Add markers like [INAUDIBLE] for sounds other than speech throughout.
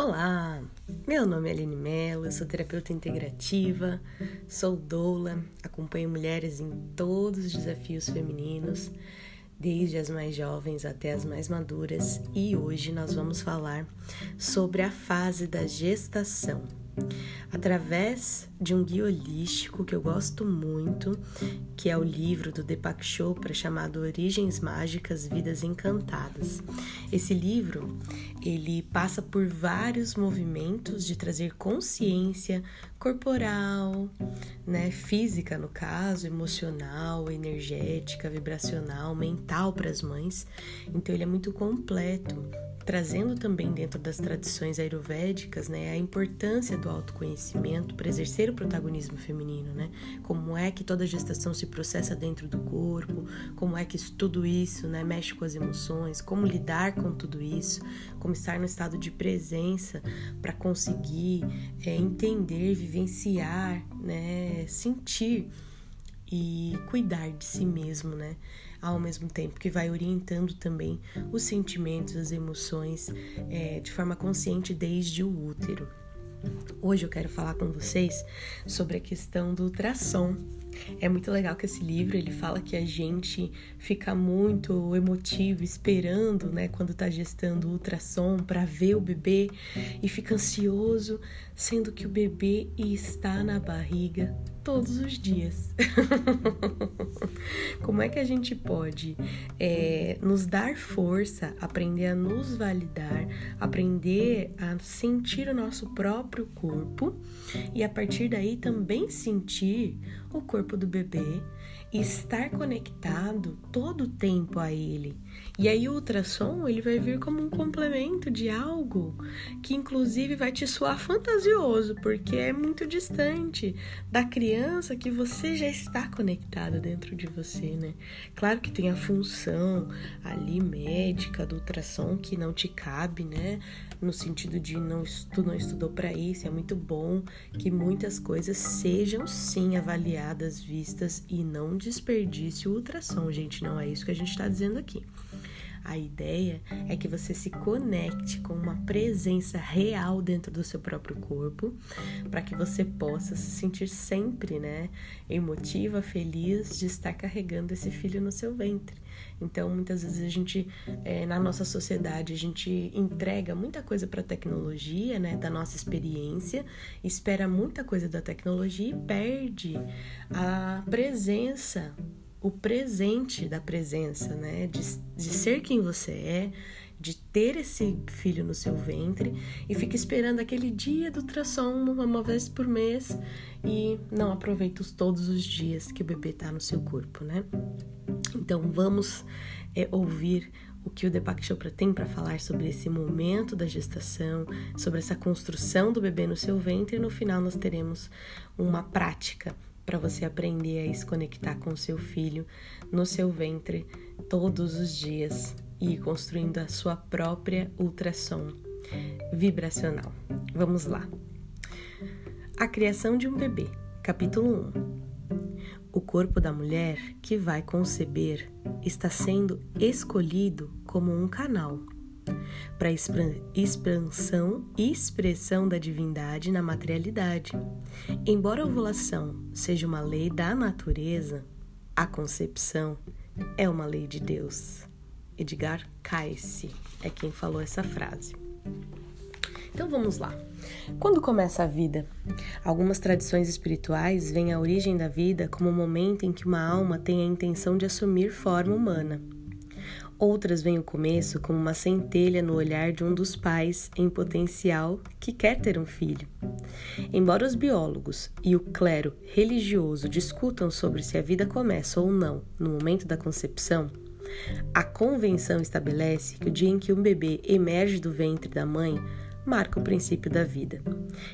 Olá, meu nome é Aline Mello, sou terapeuta integrativa, sou doula, acompanho mulheres em todos os desafios femininos, desde as mais jovens até as mais maduras, e hoje nós vamos falar sobre a fase da gestação através de um guia holístico que eu gosto muito, que é o livro do Deepak Chopra chamado Origens Mágicas, Vidas Encantadas. Esse livro, ele passa por vários movimentos de trazer consciência corporal, né, física no caso, emocional, energética, vibracional, mental para as mães. Então ele é muito completo trazendo também dentro das tradições ayurvédicas, né, a importância do autoconhecimento para exercer o protagonismo feminino, né? Como é que toda gestação se processa dentro do corpo, como é que tudo isso, né, mexe com as emoções, como lidar com tudo isso, como estar no estado de presença para conseguir é, entender, vivenciar, né, sentir e cuidar de si mesmo, né? Ao mesmo tempo que vai orientando também os sentimentos, as emoções é, de forma consciente desde o útero. Hoje eu quero falar com vocês sobre a questão do ultrassom. É muito legal que esse livro ele fala que a gente fica muito emotivo esperando, né, quando tá gestando o ultrassom para ver o bebê e fica ansioso, sendo que o bebê está na barriga todos os dias. [LAUGHS] Como é que a gente pode é, nos dar força, aprender a nos validar, aprender a sentir o nosso próprio corpo e a partir daí também sentir o corpo do bebê e estar conectado todo o tempo a ele. E aí o ultrassom ele vai vir como um complemento de algo que inclusive vai te soar fantasioso, porque é muito distante da criança que você já está conectado dentro de você, né? Claro que tem a função ali médica do ultrassom que não te cabe, né? No sentido de não tu não estudou para isso, é muito bom que muitas coisas sejam sim avaliadas, vistas e não desperdice o ultrassom, gente, não é isso que a gente está dizendo aqui. A ideia é que você se conecte com uma presença real dentro do seu próprio corpo, para que você possa se sentir sempre, né, emotiva, feliz de estar carregando esse filho no seu ventre. Então, muitas vezes a gente, é, na nossa sociedade, a gente entrega muita coisa para a tecnologia, né, da nossa experiência, espera muita coisa da tecnologia e perde a presença o presente da presença, né? De, de ser quem você é, de ter esse filho no seu ventre e fica esperando aquele dia do ultrassom uma vez por mês e não aproveita todos os dias que o bebê está no seu corpo, né? Então vamos é, ouvir o que o Deepak Chopra tem para falar sobre esse momento da gestação, sobre essa construção do bebê no seu ventre e no final nós teremos uma prática para você aprender a se conectar com seu filho no seu ventre todos os dias e ir construindo a sua própria ultrassom vibracional. Vamos lá. A criação de um bebê, capítulo 1. O corpo da mulher que vai conceber está sendo escolhido como um canal para expansão e expressão da divindade na materialidade. Embora a ovulação seja uma lei da natureza, a concepção é uma lei de Deus. Edgar Cayce é quem falou essa frase. Então vamos lá. Quando começa a vida? Algumas tradições espirituais veem a origem da vida como o momento em que uma alma tem a intenção de assumir forma humana. Outras veem o começo como uma centelha no olhar de um dos pais em potencial que quer ter um filho. Embora os biólogos e o clero religioso discutam sobre se a vida começa ou não no momento da concepção, a convenção estabelece que o dia em que um bebê emerge do ventre da mãe marca o princípio da vida.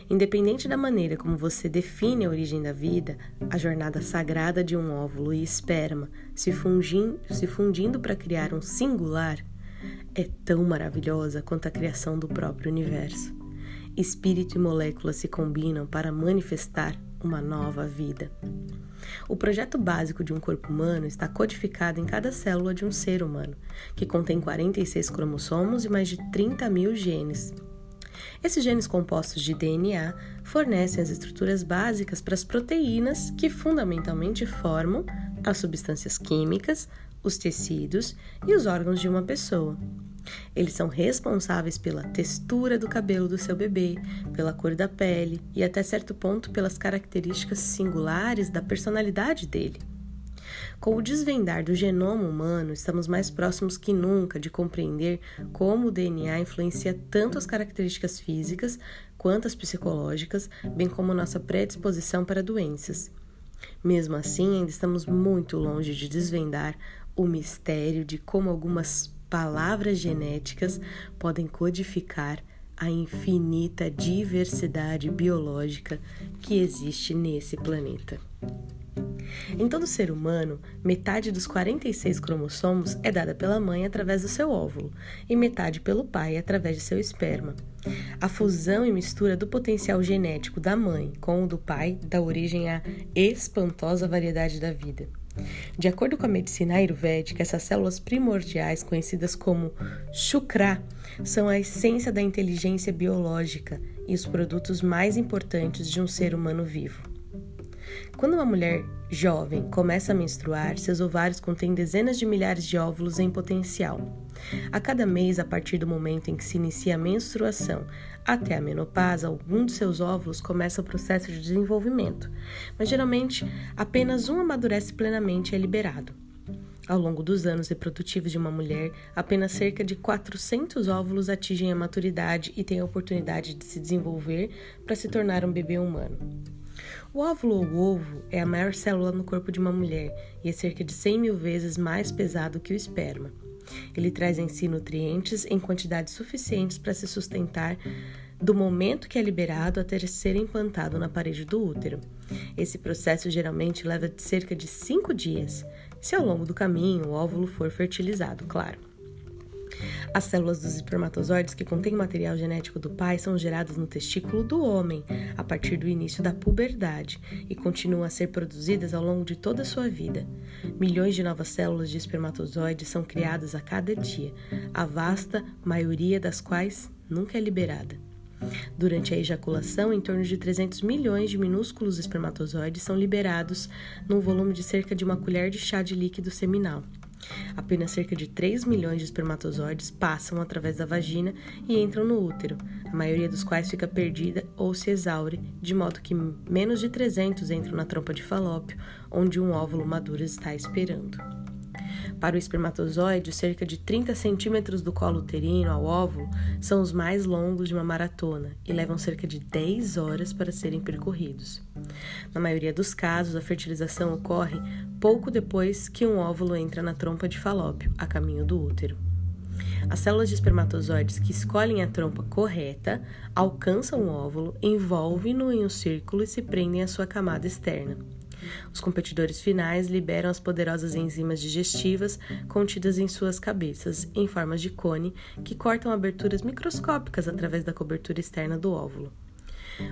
Independente da maneira como você define a origem da vida, a jornada sagrada de um óvulo e esperma se, fundindo, se fundindo para criar um singular é tão maravilhosa quanto a criação do próprio universo. Espírito e molécula se combinam para manifestar uma nova vida. O projeto básico de um corpo humano está codificado em cada célula de um ser humano, que contém 46 cromossomos e mais de 30 mil genes. Esses genes compostos de DNA fornecem as estruturas básicas para as proteínas que fundamentalmente formam as substâncias químicas, os tecidos e os órgãos de uma pessoa. Eles são responsáveis pela textura do cabelo do seu bebê, pela cor da pele e, até certo ponto, pelas características singulares da personalidade dele. Com o desvendar do genoma humano, estamos mais próximos que nunca de compreender como o DNA influencia tanto as características físicas quanto as psicológicas, bem como nossa predisposição para doenças. Mesmo assim, ainda estamos muito longe de desvendar o mistério de como algumas palavras genéticas podem codificar a infinita diversidade biológica que existe nesse planeta. Em todo ser humano, metade dos 46 cromossomos é dada pela mãe através do seu óvulo e metade pelo pai através de seu esperma. A fusão e mistura do potencial genético da mãe com o do pai dá origem à espantosa variedade da vida. De acordo com a medicina ayurvédica, essas células primordiais, conhecidas como chukra, são a essência da inteligência biológica e os produtos mais importantes de um ser humano vivo. Quando uma mulher jovem começa a menstruar, seus ovários contêm dezenas de milhares de óvulos em potencial. A cada mês, a partir do momento em que se inicia a menstruação até a menopausa, algum de seus óvulos começa o processo de desenvolvimento, mas geralmente apenas um amadurece plenamente e é liberado. Ao longo dos anos reprodutivos de uma mulher, apenas cerca de 400 óvulos atingem a maturidade e têm a oportunidade de se desenvolver para se tornar um bebê humano. O óvulo ou ovo é a maior célula no corpo de uma mulher e é cerca de 100 mil vezes mais pesado que o esperma. Ele traz em si nutrientes em quantidades suficientes para se sustentar do momento que é liberado até ser implantado na parede do útero. Esse processo geralmente leva cerca de 5 dias, se ao longo do caminho o óvulo for fertilizado, claro. As células dos espermatozoides que contêm material genético do pai são geradas no testículo do homem a partir do início da puberdade e continuam a ser produzidas ao longo de toda a sua vida. Milhões de novas células de espermatozoides são criadas a cada dia, a vasta maioria das quais nunca é liberada. Durante a ejaculação, em torno de 300 milhões de minúsculos espermatozoides são liberados num volume de cerca de uma colher de chá de líquido seminal. Apenas cerca de 3 milhões de espermatozoides passam através da vagina e entram no útero, a maioria dos quais fica perdida ou se exaure, de modo que menos de 300 entram na trompa de falópio, onde um óvulo maduro está esperando. Para o espermatozoide, cerca de 30 centímetros do colo uterino ao óvulo são os mais longos de uma maratona e levam cerca de 10 horas para serem percorridos. Na maioria dos casos, a fertilização ocorre pouco depois que um óvulo entra na trompa de falópio, a caminho do útero. As células de espermatozoides que escolhem a trompa correta alcançam o óvulo, envolvem-no em um círculo e se prendem à sua camada externa. Os competidores finais liberam as poderosas enzimas digestivas contidas em suas cabeças, em formas de cone, que cortam aberturas microscópicas através da cobertura externa do óvulo.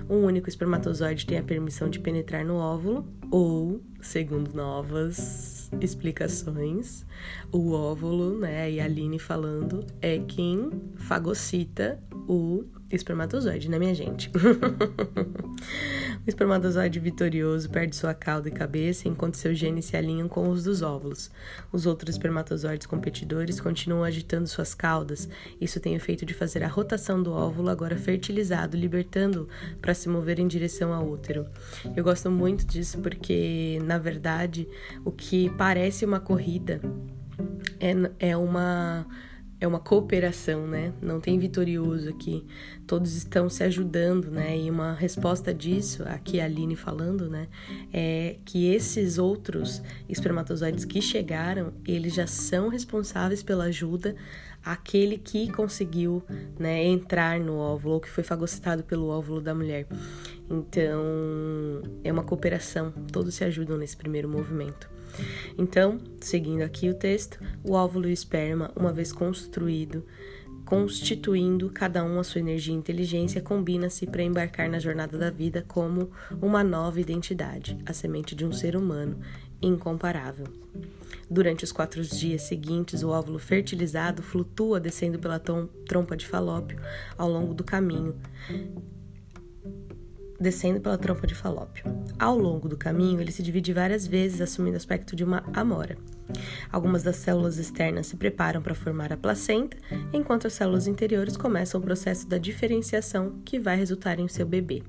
Um único espermatozoide tem a permissão de penetrar no óvulo, ou, segundo novas explicações, o óvulo, né, e a Aline falando, é quem fagocita o espermatozoide, né, minha gente? [LAUGHS] o espermatozoide vitorioso perde sua cauda e cabeça enquanto seus genes se alinham com os dos óvulos. Os outros espermatozoides competidores continuam agitando suas caudas. Isso tem o efeito de fazer a rotação do óvulo agora fertilizado, libertando para se mover em direção ao útero. Eu gosto muito disso porque, na verdade, o que parece uma corrida é, é uma é uma cooperação, né? Não tem vitorioso aqui. Todos estão se ajudando, né? E uma resposta disso, aqui a Aline falando, né? É que esses outros espermatozoides que chegaram, eles já são responsáveis pela ajuda àquele que conseguiu, né, entrar no óvulo ou que foi fagocitado pelo óvulo da mulher. Então, é uma cooperação. Todos se ajudam nesse primeiro movimento. Então, seguindo aqui o texto, o óvulo e o esperma, uma vez construído, constituindo cada um a sua energia e inteligência, combina-se para embarcar na jornada da vida como uma nova identidade, a semente de um ser humano, incomparável. Durante os quatro dias seguintes, o óvulo fertilizado flutua descendo pela trompa de falópio ao longo do caminho, descendo pela trompa de falópio. Ao longo do caminho, ele se divide várias vezes, assumindo o aspecto de uma amora. Algumas das células externas se preparam para formar a placenta, enquanto as células interiores começam o processo da diferenciação que vai resultar em seu bebê.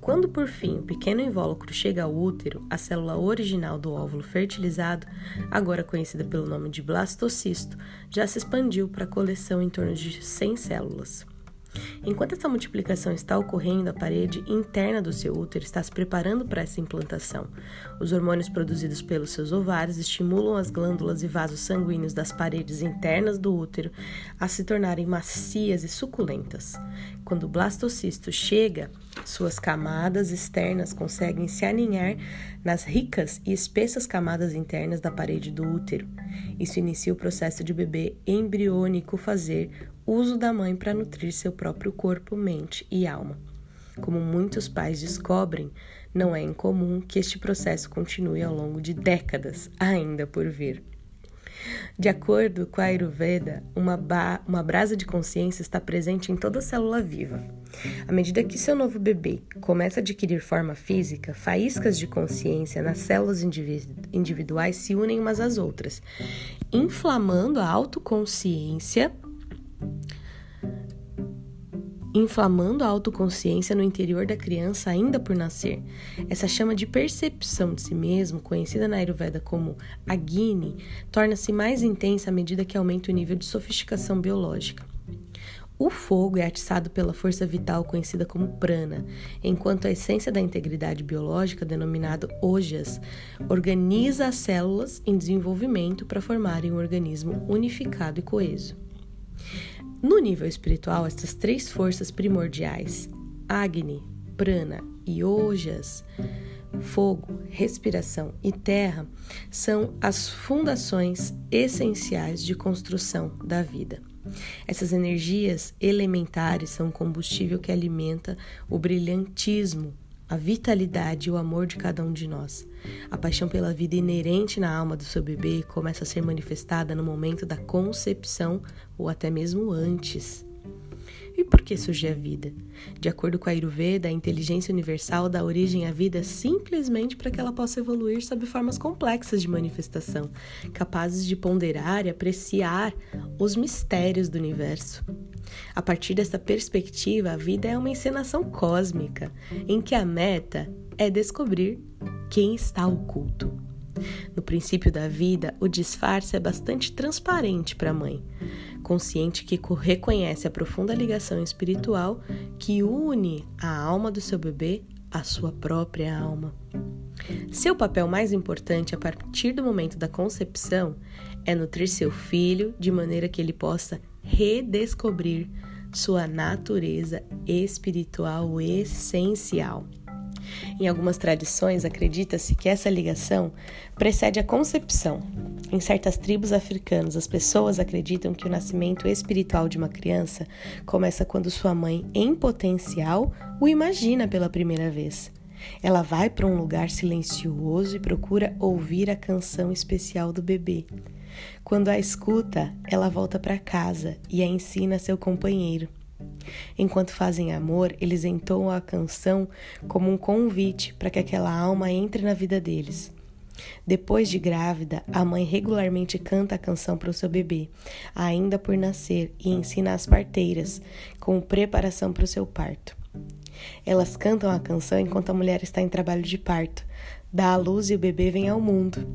Quando por fim o pequeno invólucro chega ao útero, a célula original do óvulo fertilizado, agora conhecida pelo nome de blastocisto, já se expandiu para a coleção em torno de 100 células. Enquanto essa multiplicação está ocorrendo, a parede interna do seu útero está se preparando para essa implantação. Os hormônios produzidos pelos seus ovários estimulam as glândulas e vasos sanguíneos das paredes internas do útero a se tornarem macias e suculentas. Quando o blastocisto chega, suas camadas externas conseguem se aninhar nas ricas e espessas camadas internas da parede do útero. Isso inicia o processo de bebê embriônico fazer uso da mãe para nutrir seu próprio corpo, mente e alma. Como muitos pais descobrem, não é incomum que este processo continue ao longo de décadas ainda por vir. De acordo com a Ayurveda, uma, uma brasa de consciência está presente em toda célula viva. À medida que seu novo bebê começa a adquirir forma física, faíscas de consciência nas células individuais se unem umas às outras, inflamando a autoconsciência inflamando a autoconsciência no interior da criança ainda por nascer. Essa chama de percepção de si mesmo, conhecida na Ayurveda como Agni, torna-se mais intensa à medida que aumenta o nível de sofisticação biológica. O fogo é atiçado pela força vital conhecida como prana, enquanto a essência da integridade biológica, denominada ojas, organiza as células em desenvolvimento para formarem um organismo unificado e coeso. No nível espiritual, estas três forças primordiais, Agni, Prana e Ojas, fogo, respiração e terra, são as fundações essenciais de construção da vida. Essas energias elementares são o combustível que alimenta o brilhantismo a vitalidade e o amor de cada um de nós. A paixão pela vida inerente na alma do seu bebê começa a ser manifestada no momento da concepção ou até mesmo antes. E por que surge a vida? De acordo com a Ayurveda, a inteligência universal dá origem à vida simplesmente para que ela possa evoluir sob formas complexas de manifestação, capazes de ponderar e apreciar os mistérios do universo. A partir dessa perspectiva, a vida é uma encenação cósmica, em que a meta é descobrir quem está oculto. No princípio da vida, o disfarce é bastante transparente para a mãe, consciente que reconhece a profunda ligação espiritual que une a alma do seu bebê à sua própria alma. Seu papel mais importante a partir do momento da concepção é nutrir seu filho de maneira que ele possa redescobrir sua natureza espiritual essencial. Em algumas tradições, acredita-se que essa ligação precede a concepção. Em certas tribos africanas, as pessoas acreditam que o nascimento espiritual de uma criança começa quando sua mãe, em potencial, o imagina pela primeira vez. Ela vai para um lugar silencioso e procura ouvir a canção especial do bebê. Quando a escuta, ela volta para casa e a ensina a seu companheiro. Enquanto fazem amor, eles entoam a canção como um convite para que aquela alma entre na vida deles. Depois de grávida, a mãe regularmente canta a canção para o seu bebê, ainda por nascer, e ensina às parteiras, como preparação para o seu parto. Elas cantam a canção enquanto a mulher está em trabalho de parto, dá à luz e o bebê vem ao mundo.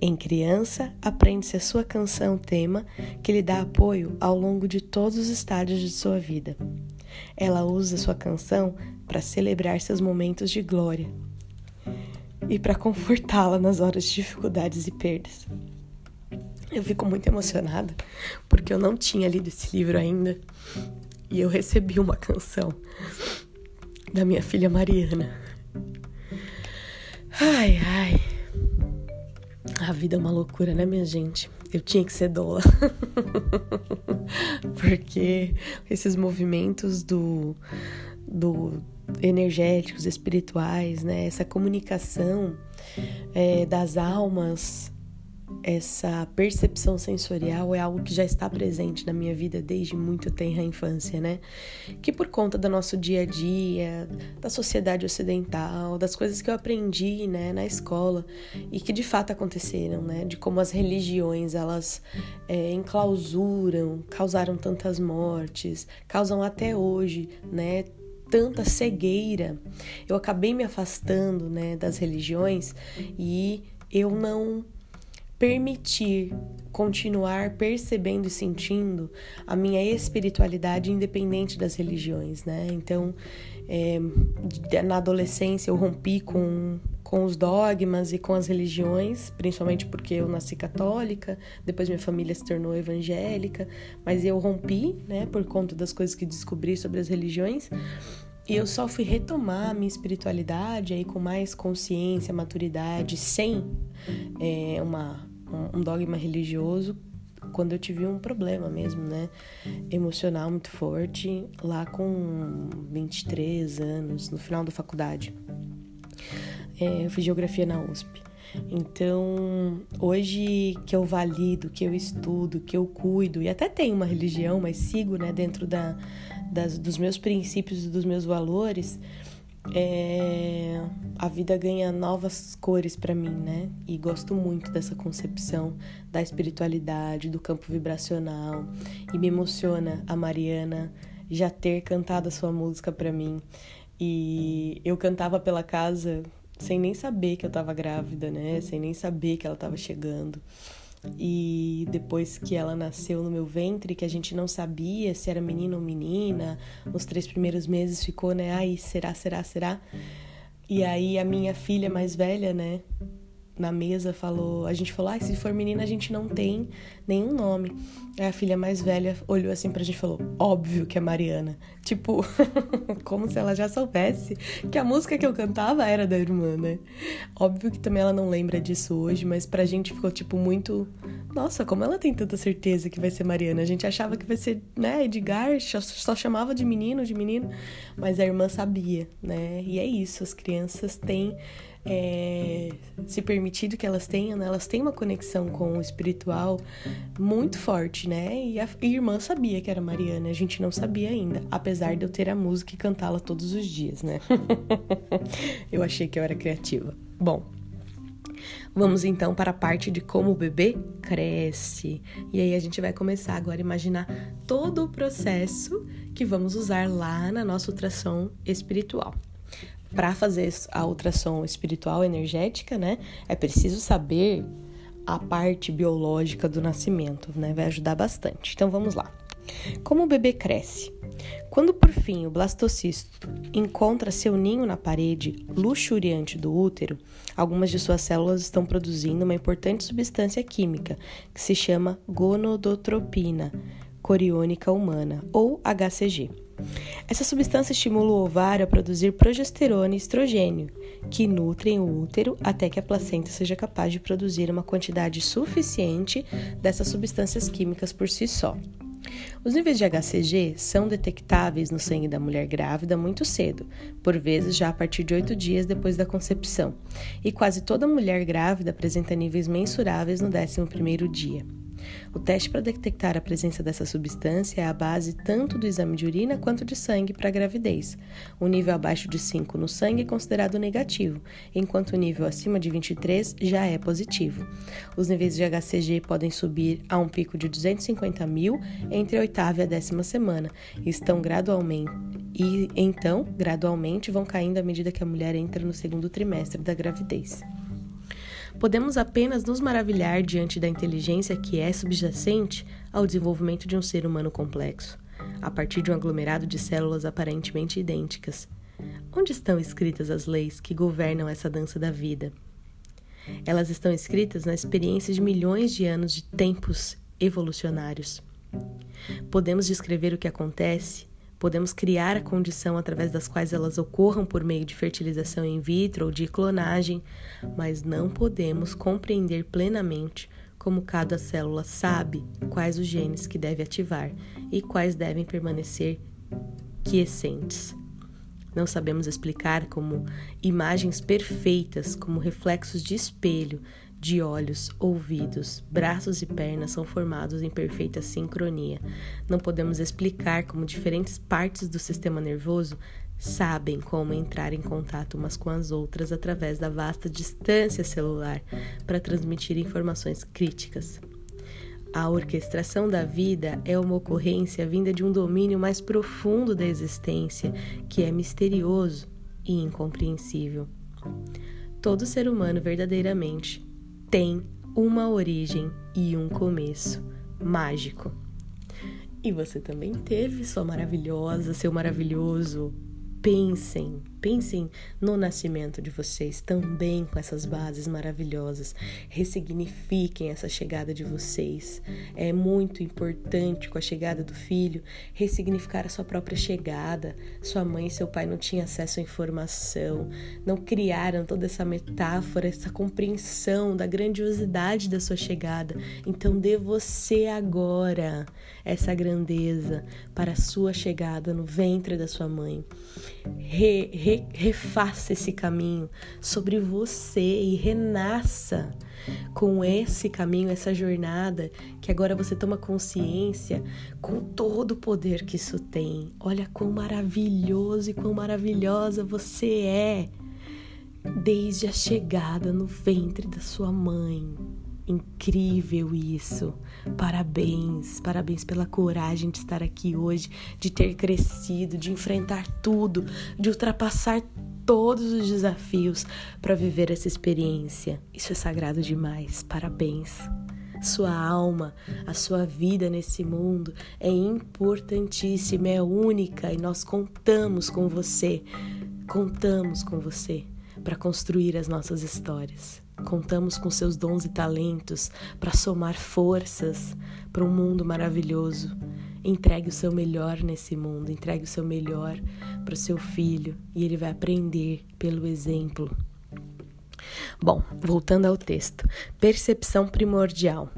Em criança, aprende-se a sua canção tema que lhe dá apoio ao longo de todos os estádios de sua vida. Ela usa sua canção para celebrar seus momentos de glória e para confortá-la nas horas de dificuldades e perdas. Eu fico muito emocionada porque eu não tinha lido esse livro ainda e eu recebi uma canção da minha filha Mariana. Ai, ai. A vida é uma loucura, né, minha gente? Eu tinha que ser doula. [LAUGHS] Porque esses movimentos do, do energéticos, espirituais, né? Essa comunicação é, das almas essa percepção sensorial é algo que já está presente na minha vida desde muito tenra infância, né? Que por conta do nosso dia a dia, da sociedade ocidental, das coisas que eu aprendi, né, na escola e que de fato aconteceram, né? De como as religiões elas é, enclausuram, causaram tantas mortes, causam até hoje, né? Tanta cegueira. Eu acabei me afastando, né, das religiões e eu não permitir continuar percebendo e sentindo a minha espiritualidade independente das religiões, né? Então, é, na adolescência eu rompi com, com os dogmas e com as religiões, principalmente porque eu nasci católica, depois minha família se tornou evangélica, mas eu rompi, né, por conta das coisas que descobri sobre as religiões. E eu só fui retomar a minha espiritualidade aí com mais consciência, maturidade, sem é, uma um dogma religioso quando eu tive um problema mesmo, né? Emocional muito forte, lá com 23 anos, no final da faculdade. É, eu fiz geografia na USP. Então, hoje que eu valido, que eu estudo, que eu cuido, e até tenho uma religião, mas sigo né, dentro da, das, dos meus princípios e dos meus valores, é, a vida ganha novas cores para mim, né? E gosto muito dessa concepção da espiritualidade, do campo vibracional. E me emociona a Mariana já ter cantado a sua música para mim. E eu cantava pela casa sem nem saber que eu tava grávida, né? Sem nem saber que ela tava chegando. E depois que ela nasceu no meu ventre, que a gente não sabia se era menino ou menina, nos três primeiros meses ficou, né? Ai, será, será, será? E aí a minha filha mais velha, né? Na mesa falou, a gente falou, ah, se for menina a gente não tem nenhum nome. Aí a filha mais velha olhou assim pra gente e falou, óbvio que é Mariana. Tipo, [LAUGHS] como se ela já soubesse que a música que eu cantava era da irmã, né? Óbvio que também ela não lembra disso hoje, mas pra gente ficou tipo muito, nossa, como ela tem tanta certeza que vai ser Mariana. A gente achava que vai ser, né, Edgar, só chamava de menino, de menino, mas a irmã sabia, né? E é isso, as crianças têm é, se permitido que elas tenham, né? elas têm uma conexão com o espiritual muito forte, né? E a, irmã sabia que era Mariana, a gente não sabia ainda, apesar de eu ter a música e cantá-la todos os dias, né? [LAUGHS] eu achei que eu era criativa. Bom, Vamos então para a parte de como o bebê cresce. E aí a gente vai começar agora a imaginar todo o processo que vamos usar lá na nossa ultrassom espiritual para fazer a ultrassom espiritual energética, né, é preciso saber a parte biológica do nascimento, né? Vai ajudar bastante. Então vamos lá. Como o bebê cresce? Quando por fim o blastocisto encontra seu ninho na parede luxuriante do útero, algumas de suas células estão produzindo uma importante substância química que se chama gonadotropina coriônica humana, ou HCG. Essa substância estimula o ovário a produzir progesterona e estrogênio, que nutrem o útero até que a placenta seja capaz de produzir uma quantidade suficiente dessas substâncias químicas por si só. Os níveis de HCG são detectáveis no sangue da mulher grávida muito cedo, por vezes já a partir de oito dias depois da concepção, e quase toda mulher grávida apresenta níveis mensuráveis no 11º dia. O teste para detectar a presença dessa substância é a base tanto do exame de urina quanto de sangue para a gravidez. O nível abaixo de 5 no sangue é considerado negativo, enquanto o nível acima de 23 já é positivo. Os níveis de HCG podem subir a um pico de 250 mil entre a oitava e a décima semana e estão gradualmente e então gradualmente vão caindo à medida que a mulher entra no segundo trimestre da gravidez. Podemos apenas nos maravilhar diante da inteligência que é subjacente ao desenvolvimento de um ser humano complexo, a partir de um aglomerado de células aparentemente idênticas. Onde estão escritas as leis que governam essa dança da vida? Elas estão escritas na experiência de milhões de anos de tempos evolucionários. Podemos descrever o que acontece Podemos criar a condição através das quais elas ocorram por meio de fertilização in vitro ou de clonagem, mas não podemos compreender plenamente como cada célula sabe quais os genes que deve ativar e quais devem permanecer quiescentes. Não sabemos explicar como imagens perfeitas, como reflexos de espelho, de olhos, ouvidos, braços e pernas são formados em perfeita sincronia. Não podemos explicar como diferentes partes do sistema nervoso sabem como entrar em contato umas com as outras através da vasta distância celular para transmitir informações críticas. A orquestração da vida é uma ocorrência vinda de um domínio mais profundo da existência, que é misterioso e incompreensível. Todo ser humano verdadeiramente tem uma origem e um começo mágico. E você também teve sua maravilhosa, seu maravilhoso Pensem, pensem no nascimento de vocês também com essas bases maravilhosas. Ressignifiquem essa chegada de vocês. É muito importante com a chegada do filho ressignificar a sua própria chegada. Sua mãe e seu pai não tinham acesso à informação, não criaram toda essa metáfora, essa compreensão da grandiosidade da sua chegada. Então dê você agora essa grandeza para a sua chegada no ventre da sua mãe re, re, refaça esse caminho sobre você e renasça com esse caminho, essa jornada, que agora você toma consciência com todo o poder que isso tem. Olha quão maravilhoso e quão maravilhosa você é desde a chegada no ventre da sua mãe. Incrível isso. Parabéns, parabéns pela coragem de estar aqui hoje, de ter crescido, de enfrentar tudo, de ultrapassar todos os desafios para viver essa experiência. Isso é sagrado demais. Parabéns. Sua alma, a sua vida nesse mundo é importantíssima, é única e nós contamos com você. Contamos com você para construir as nossas histórias. Contamos com seus dons e talentos para somar forças para um mundo maravilhoso. Entregue o seu melhor nesse mundo, entregue o seu melhor para o seu filho e ele vai aprender pelo exemplo. Bom, voltando ao texto. Percepção primordial.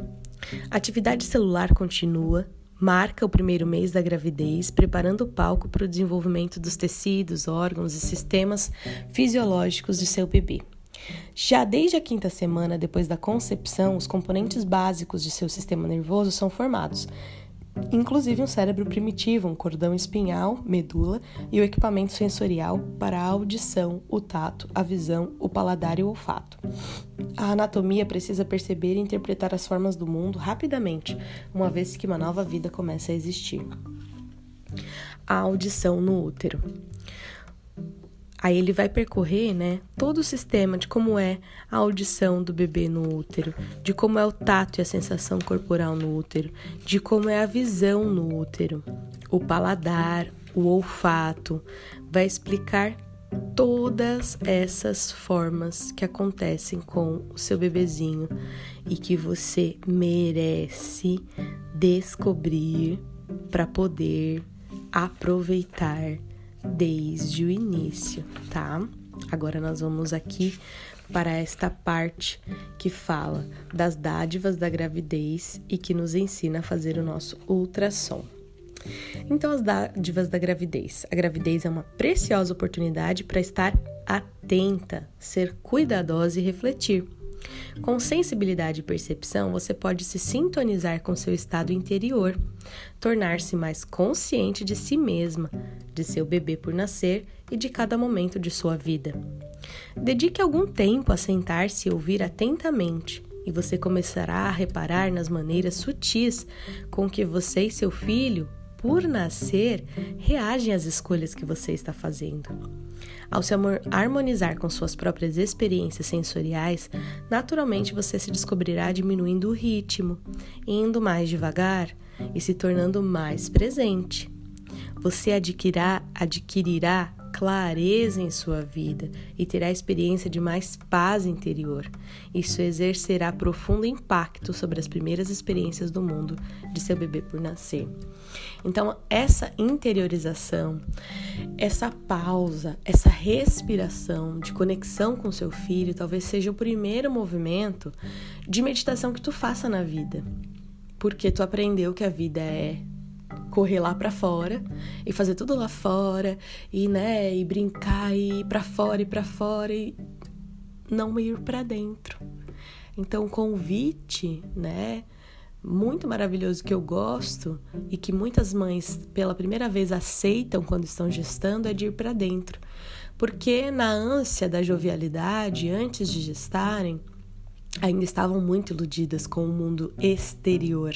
atividade celular continua, marca o primeiro mês da gravidez, preparando o palco para o desenvolvimento dos tecidos, órgãos e sistemas fisiológicos de seu bebê. Já desde a quinta semana depois da concepção, os componentes básicos de seu sistema nervoso são formados, inclusive um cérebro primitivo, um cordão espinhal, medula e o equipamento sensorial para a audição, o tato, a visão, o paladar e o olfato. A anatomia precisa perceber e interpretar as formas do mundo rapidamente, uma vez que uma nova vida começa a existir. A audição no útero. Aí ele vai percorrer, né, todo o sistema de como é a audição do bebê no útero, de como é o tato e a sensação corporal no útero, de como é a visão no útero, o paladar, o olfato, vai explicar todas essas formas que acontecem com o seu bebezinho e que você merece descobrir para poder aproveitar desde o início, tá? Agora nós vamos aqui para esta parte que fala das dádivas da gravidez e que nos ensina a fazer o nosso ultrassom. Então, as dádivas da gravidez. A gravidez é uma preciosa oportunidade para estar atenta, ser cuidadosa e refletir. Com sensibilidade e percepção, você pode se sintonizar com seu estado interior, tornar-se mais consciente de si mesma, de seu bebê por nascer e de cada momento de sua vida. Dedique algum tempo a sentar-se e ouvir atentamente, e você começará a reparar nas maneiras sutis com que você e seu filho, por nascer, reagem às escolhas que você está fazendo. Ao se harmonizar com suas próprias experiências sensoriais, naturalmente você se descobrirá diminuindo o ritmo, indo mais devagar e se tornando mais presente. Você adquirirá, adquirirá clareza em sua vida e terá experiência de mais paz interior. Isso exercerá profundo impacto sobre as primeiras experiências do mundo de seu bebê por nascer. Então, essa interiorização, essa pausa, essa respiração de conexão com seu filho, talvez seja o primeiro movimento de meditação que tu faça na vida. Porque tu aprendeu que a vida é correr lá para fora e fazer tudo lá fora e né, e brincar e ir para fora e para fora e não ir para dentro. Então, o convite, né, muito maravilhoso que eu gosto e que muitas mães pela primeira vez aceitam quando estão gestando é de ir para dentro. Porque na ânsia da jovialidade, antes de gestarem, ainda estavam muito iludidas com o mundo exterior,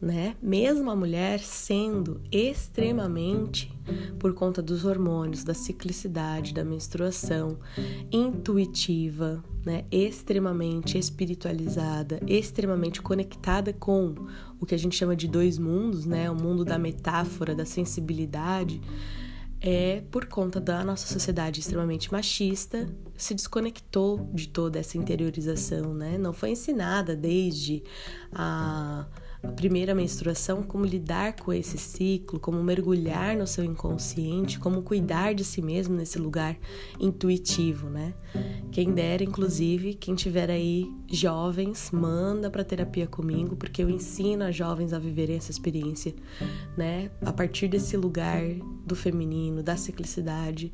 né? Mesmo a mulher sendo extremamente por conta dos hormônios, da ciclicidade, da menstruação, intuitiva, né? Extremamente espiritualizada, extremamente conectada com o que a gente chama de dois mundos, né? O mundo da metáfora, da sensibilidade é por conta da nossa sociedade extremamente machista, se desconectou de toda essa interiorização, né? Não foi ensinada desde a a primeira menstruação, como lidar com esse ciclo, como mergulhar no seu inconsciente, como cuidar de si mesmo nesse lugar intuitivo, né? Quem dera, inclusive, quem tiver aí jovens, manda para terapia comigo, porque eu ensino a jovens a viverem essa experiência, né? A partir desse lugar do feminino, da ciclicidade,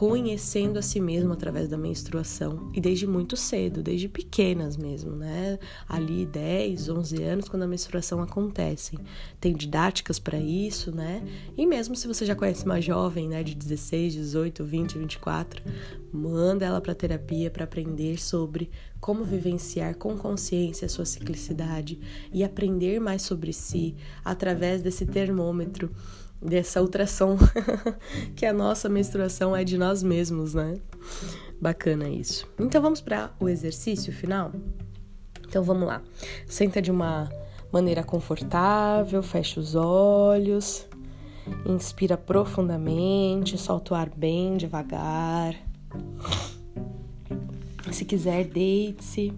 conhecendo a si mesmo através da menstruação e desde muito cedo, desde pequenas mesmo, né? Ali 10, 11 anos quando a menstruação acontece. Tem didáticas para isso, né? E mesmo se você já conhece uma jovem, né, de 16, 18, 20, 24, manda ela para terapia para aprender sobre como vivenciar com consciência a sua ciclicidade e aprender mais sobre si através desse termômetro dessa ultrassom [LAUGHS] que a nossa menstruação é de nós mesmos, né? Bacana isso. Então vamos para o exercício final? Então vamos lá. Senta de uma maneira confortável, fecha os olhos, inspira profundamente, solta o ar bem devagar. Se quiser, deite-se.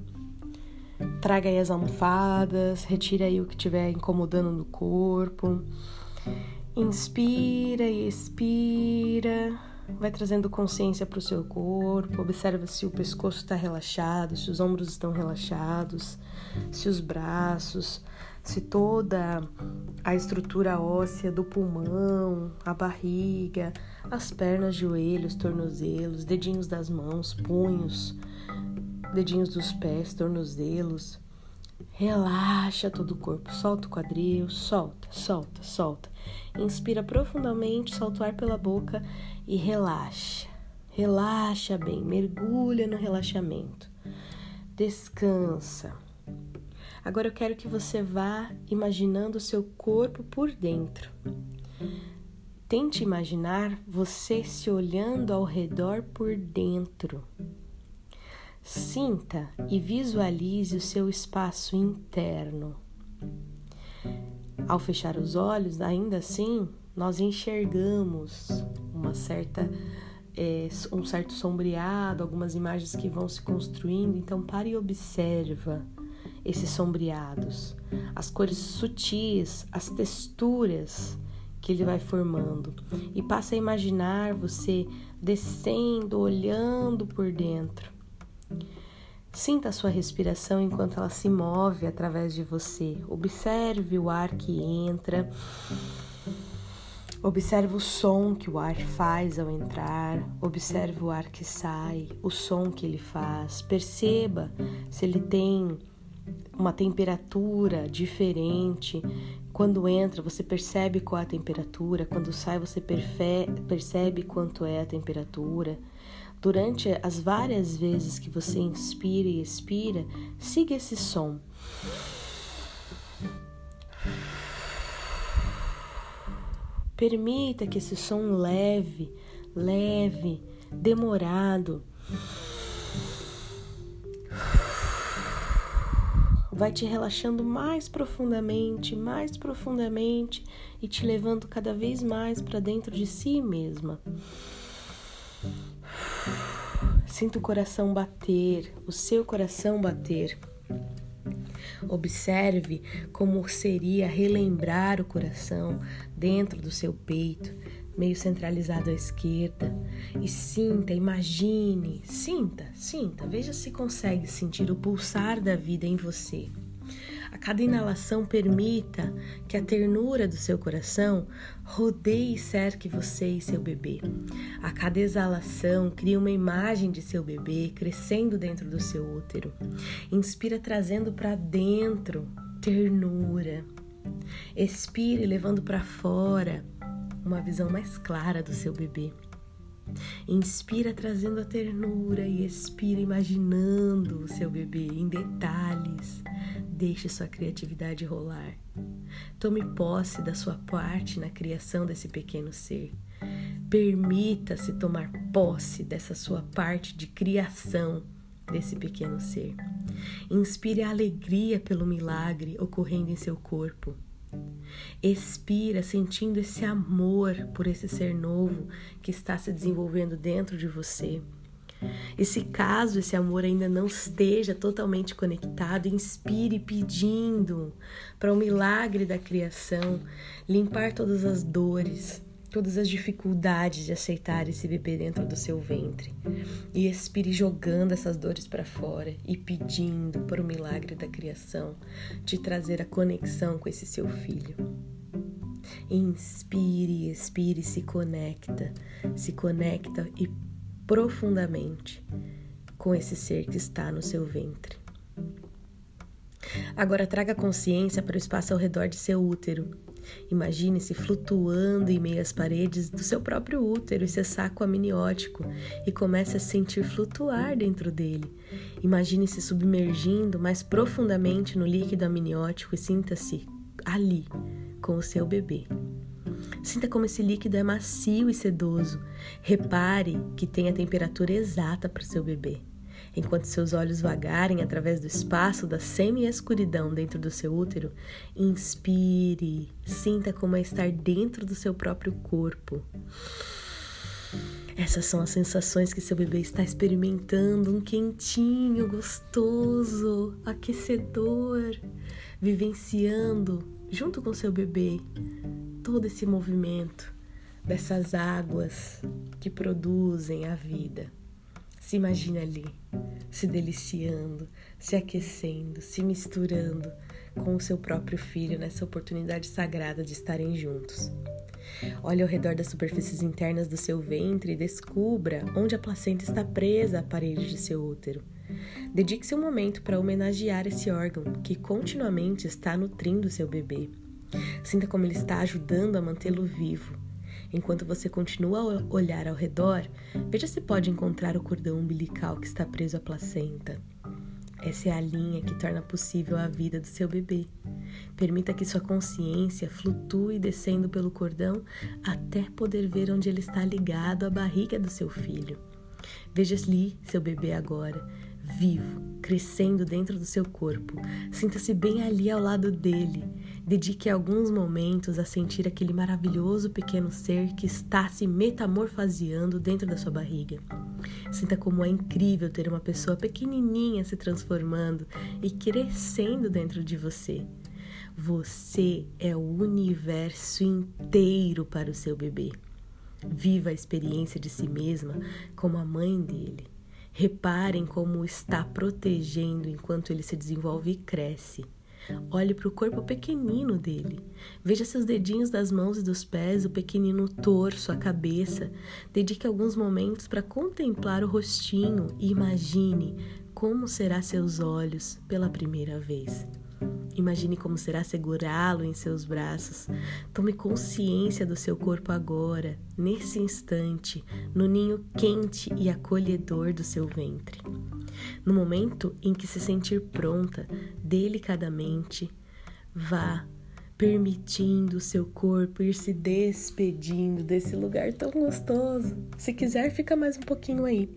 Traga aí as almofadas, retira aí o que estiver incomodando no corpo. Inspira e expira, vai trazendo consciência para o seu corpo. Observa se o pescoço está relaxado, se os ombros estão relaxados, se os braços, se toda a estrutura óssea do pulmão, a barriga, as pernas, joelhos, tornozelos, dedinhos das mãos, punhos, dedinhos dos pés, tornozelos. Relaxa todo o corpo, solta o quadril, solta, solta, solta. Inspira profundamente, solta o ar pela boca e relaxa. Relaxa bem, mergulha no relaxamento. Descansa. Agora eu quero que você vá imaginando o seu corpo por dentro. Tente imaginar você se olhando ao redor por dentro. Sinta e visualize o seu espaço interno. Ao fechar os olhos, ainda assim, nós enxergamos uma certa é, um certo sombreado, algumas imagens que vão se construindo. Então, pare e observa esses sombreados, as cores sutis, as texturas que ele vai formando e passa a imaginar você descendo, olhando por dentro Sinta a sua respiração enquanto ela se move através de você. Observe o ar que entra. Observe o som que o ar faz ao entrar, observe o ar que sai, o som que ele faz. Perceba se ele tem uma temperatura diferente. Quando entra, você percebe qual é a temperatura, quando sai, você percebe quanto é a temperatura. Durante as várias vezes que você inspira e expira, siga esse som. Permita que esse som leve, leve, demorado, vai te relaxando mais profundamente, mais profundamente e te levando cada vez mais para dentro de si mesma. Sinta o coração bater, o seu coração bater. Observe como seria relembrar o coração dentro do seu peito, meio centralizado à esquerda. E sinta, imagine, sinta, sinta, veja se consegue sentir o pulsar da vida em você. A cada inalação, permita que a ternura do seu coração rodeie e cerque você e seu bebê. A cada exalação, crie uma imagem de seu bebê crescendo dentro do seu útero. Inspira trazendo para dentro ternura. Expire levando para fora uma visão mais clara do seu bebê. Inspira trazendo a ternura e expira imaginando o seu bebê em detalhes. Deixe sua criatividade rolar. Tome posse da sua parte na criação desse pequeno ser. Permita-se tomar posse dessa sua parte de criação desse pequeno ser. Inspire a alegria pelo milagre ocorrendo em seu corpo. Expira sentindo esse amor por esse ser novo que está se desenvolvendo dentro de você. E se caso esse amor ainda não esteja totalmente conectado, inspire pedindo para o milagre da criação limpar todas as dores, todas as dificuldades de aceitar esse bebê dentro do seu ventre. E expire jogando essas dores para fora e pedindo para o milagre da criação te trazer a conexão com esse seu filho. Inspire, expire, se conecta, se conecta e profundamente com esse ser que está no seu ventre. Agora traga consciência para o espaço ao redor de seu útero Imagine-se flutuando em meio às paredes do seu próprio útero e seu saco amniótico e comece a sentir flutuar dentro dele. Imagine-se submergindo mais profundamente no líquido amniótico e sinta-se ali com o seu bebê. Sinta como esse líquido é macio e sedoso. Repare que tem a temperatura exata para o seu bebê. Enquanto seus olhos vagarem através do espaço da semi-escuridão dentro do seu útero, inspire, sinta como é estar dentro do seu próprio corpo. Essas são as sensações que seu bebê está experimentando: um quentinho, gostoso, aquecedor, vivenciando junto com seu bebê todo esse movimento dessas águas que produzem a vida. Se imagine ali, se deliciando, se aquecendo, se misturando com o seu próprio filho nessa oportunidade sagrada de estarem juntos. Olhe ao redor das superfícies internas do seu ventre e descubra onde a placenta está presa à parede de seu útero. Dedique-se um momento para homenagear esse órgão que continuamente está nutrindo seu bebê. Sinta como ele está ajudando a mantê-lo vivo Enquanto você continua a olhar ao redor, veja se pode encontrar o cordão umbilical que está preso à placenta. Essa é a linha que torna possível a vida do seu bebê. Permita que sua consciência flutue descendo pelo cordão até poder ver onde ele está ligado à barriga do seu filho. Veja ali seu bebê agora, vivo, crescendo dentro do seu corpo. Sinta-se bem ali ao lado dele. Dedique alguns momentos a sentir aquele maravilhoso pequeno ser que está se metamorfoseando dentro da sua barriga. Sinta como é incrível ter uma pessoa pequenininha se transformando e crescendo dentro de você. Você é o universo inteiro para o seu bebê. Viva a experiência de si mesma como a mãe dele. Reparem como está protegendo enquanto ele se desenvolve e cresce. Olhe para o corpo pequenino dele. Veja seus dedinhos das mãos e dos pés, o pequenino torso, a cabeça. Dedique alguns momentos para contemplar o rostinho e imagine como será seus olhos pela primeira vez. Imagine como será segurá-lo em seus braços. Tome consciência do seu corpo agora, nesse instante, no ninho quente e acolhedor do seu ventre. No momento em que se sentir pronta, delicadamente, vá permitindo o seu corpo ir se despedindo desse lugar tão gostoso. Se quiser, fica mais um pouquinho aí.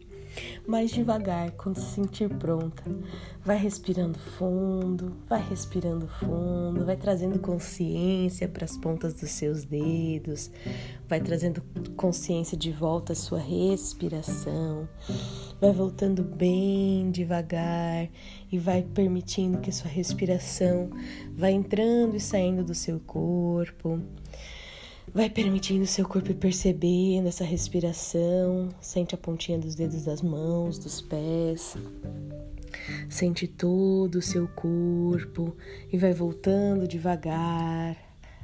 Mais devagar, quando se sentir pronta, vai respirando fundo, vai respirando fundo, vai trazendo consciência para as pontas dos seus dedos, vai trazendo consciência de volta à sua respiração, vai voltando bem devagar e vai permitindo que sua respiração vá entrando e saindo do seu corpo. Vai permitindo seu corpo ir percebendo essa respiração. Sente a pontinha dos dedos das mãos, dos pés. Sente todo o seu corpo e vai voltando devagar,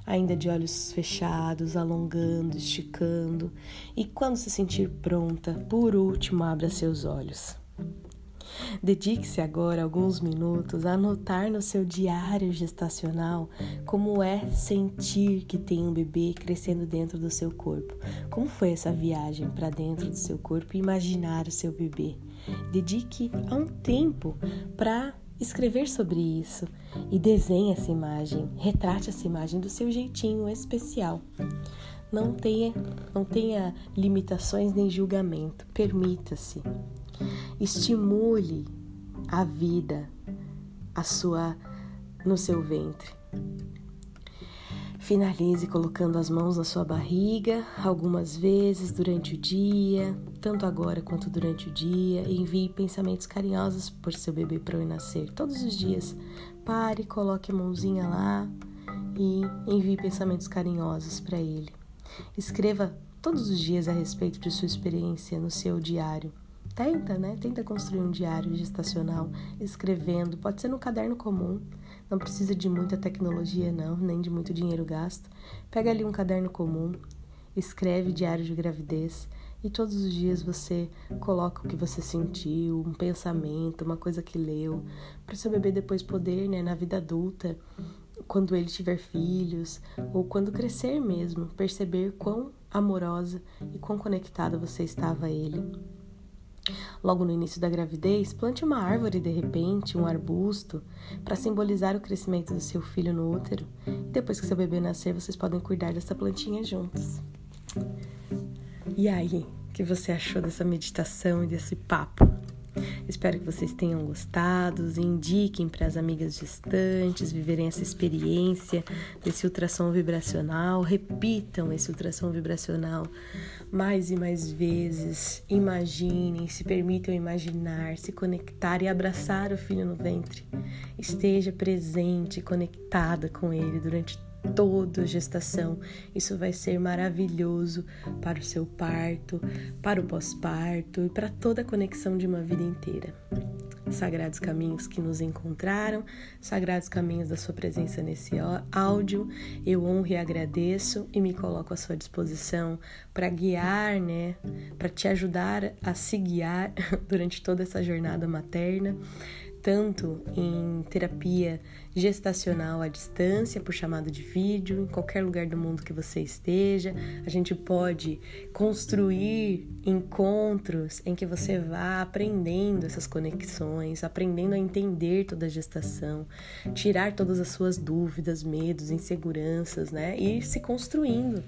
ainda de olhos fechados, alongando, esticando. E quando se sentir pronta, por último, abra seus olhos. Dedique-se agora alguns minutos a anotar no seu diário gestacional como é sentir que tem um bebê crescendo dentro do seu corpo. Como foi essa viagem para dentro do seu corpo e imaginar o seu bebê. Dedique a um tempo para escrever sobre isso e desenhe essa imagem, retrate essa imagem do seu jeitinho especial. Não tenha, não tenha limitações nem julgamento, permita-se. Estimule a vida a sua no seu ventre. Finalize colocando as mãos na sua barriga algumas vezes durante o dia, tanto agora quanto durante o dia, envie pensamentos carinhosos por seu bebê para o nascer. Todos os dias, pare, coloque a mãozinha lá e envie pensamentos carinhosos para ele. Escreva todos os dias a respeito de sua experiência no seu diário. Tenta, né? Tenta construir um diário gestacional, escrevendo. Pode ser no caderno comum, não precisa de muita tecnologia, não, nem de muito dinheiro gasto. Pega ali um caderno comum, escreve diário de gravidez e todos os dias você coloca o que você sentiu, um pensamento, uma coisa que leu, para o seu bebê depois poder, né, na vida adulta, quando ele tiver filhos ou quando crescer mesmo, perceber quão amorosa e quão conectada você estava a ele. Logo no início da gravidez, plante uma árvore de repente, um arbusto, para simbolizar o crescimento do seu filho no útero. Depois que seu bebê nascer, vocês podem cuidar dessa plantinha juntos. E aí, o que você achou dessa meditação e desse papo? Espero que vocês tenham gostado. Indiquem para as amigas distantes viverem essa experiência desse ultrassom vibracional. Repitam esse ultrassom vibracional mais e mais vezes. Imaginem, se permitam imaginar, se conectar e abraçar o filho no ventre. Esteja presente, conectada com ele durante toda gestação. Isso vai ser maravilhoso para o seu parto, para o pós-parto e para toda a conexão de uma vida inteira. Sagrados caminhos que nos encontraram, sagrados caminhos da sua presença nesse áudio. Eu honro e agradeço e me coloco à sua disposição para guiar, né, para te ajudar a se guiar [LAUGHS] durante toda essa jornada materna tanto em terapia gestacional à distância, por chamada de vídeo, em qualquer lugar do mundo que você esteja. A gente pode construir encontros em que você vá aprendendo essas conexões, aprendendo a entender toda a gestação, tirar todas as suas dúvidas, medos, inseguranças, né? E se construindo,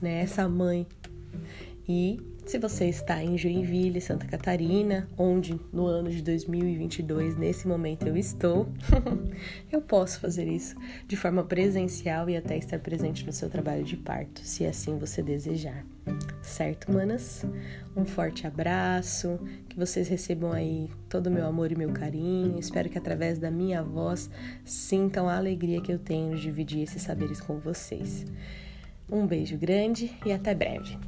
né? Essa mãe. E se você está em Joinville, Santa Catarina, onde no ano de 2022, nesse momento eu estou, [LAUGHS] eu posso fazer isso de forma presencial e até estar presente no seu trabalho de parto, se assim você desejar. Certo, manas? Um forte abraço, que vocês recebam aí todo o meu amor e meu carinho. Espero que através da minha voz sintam a alegria que eu tenho de dividir esses saberes com vocês. Um beijo grande e até breve.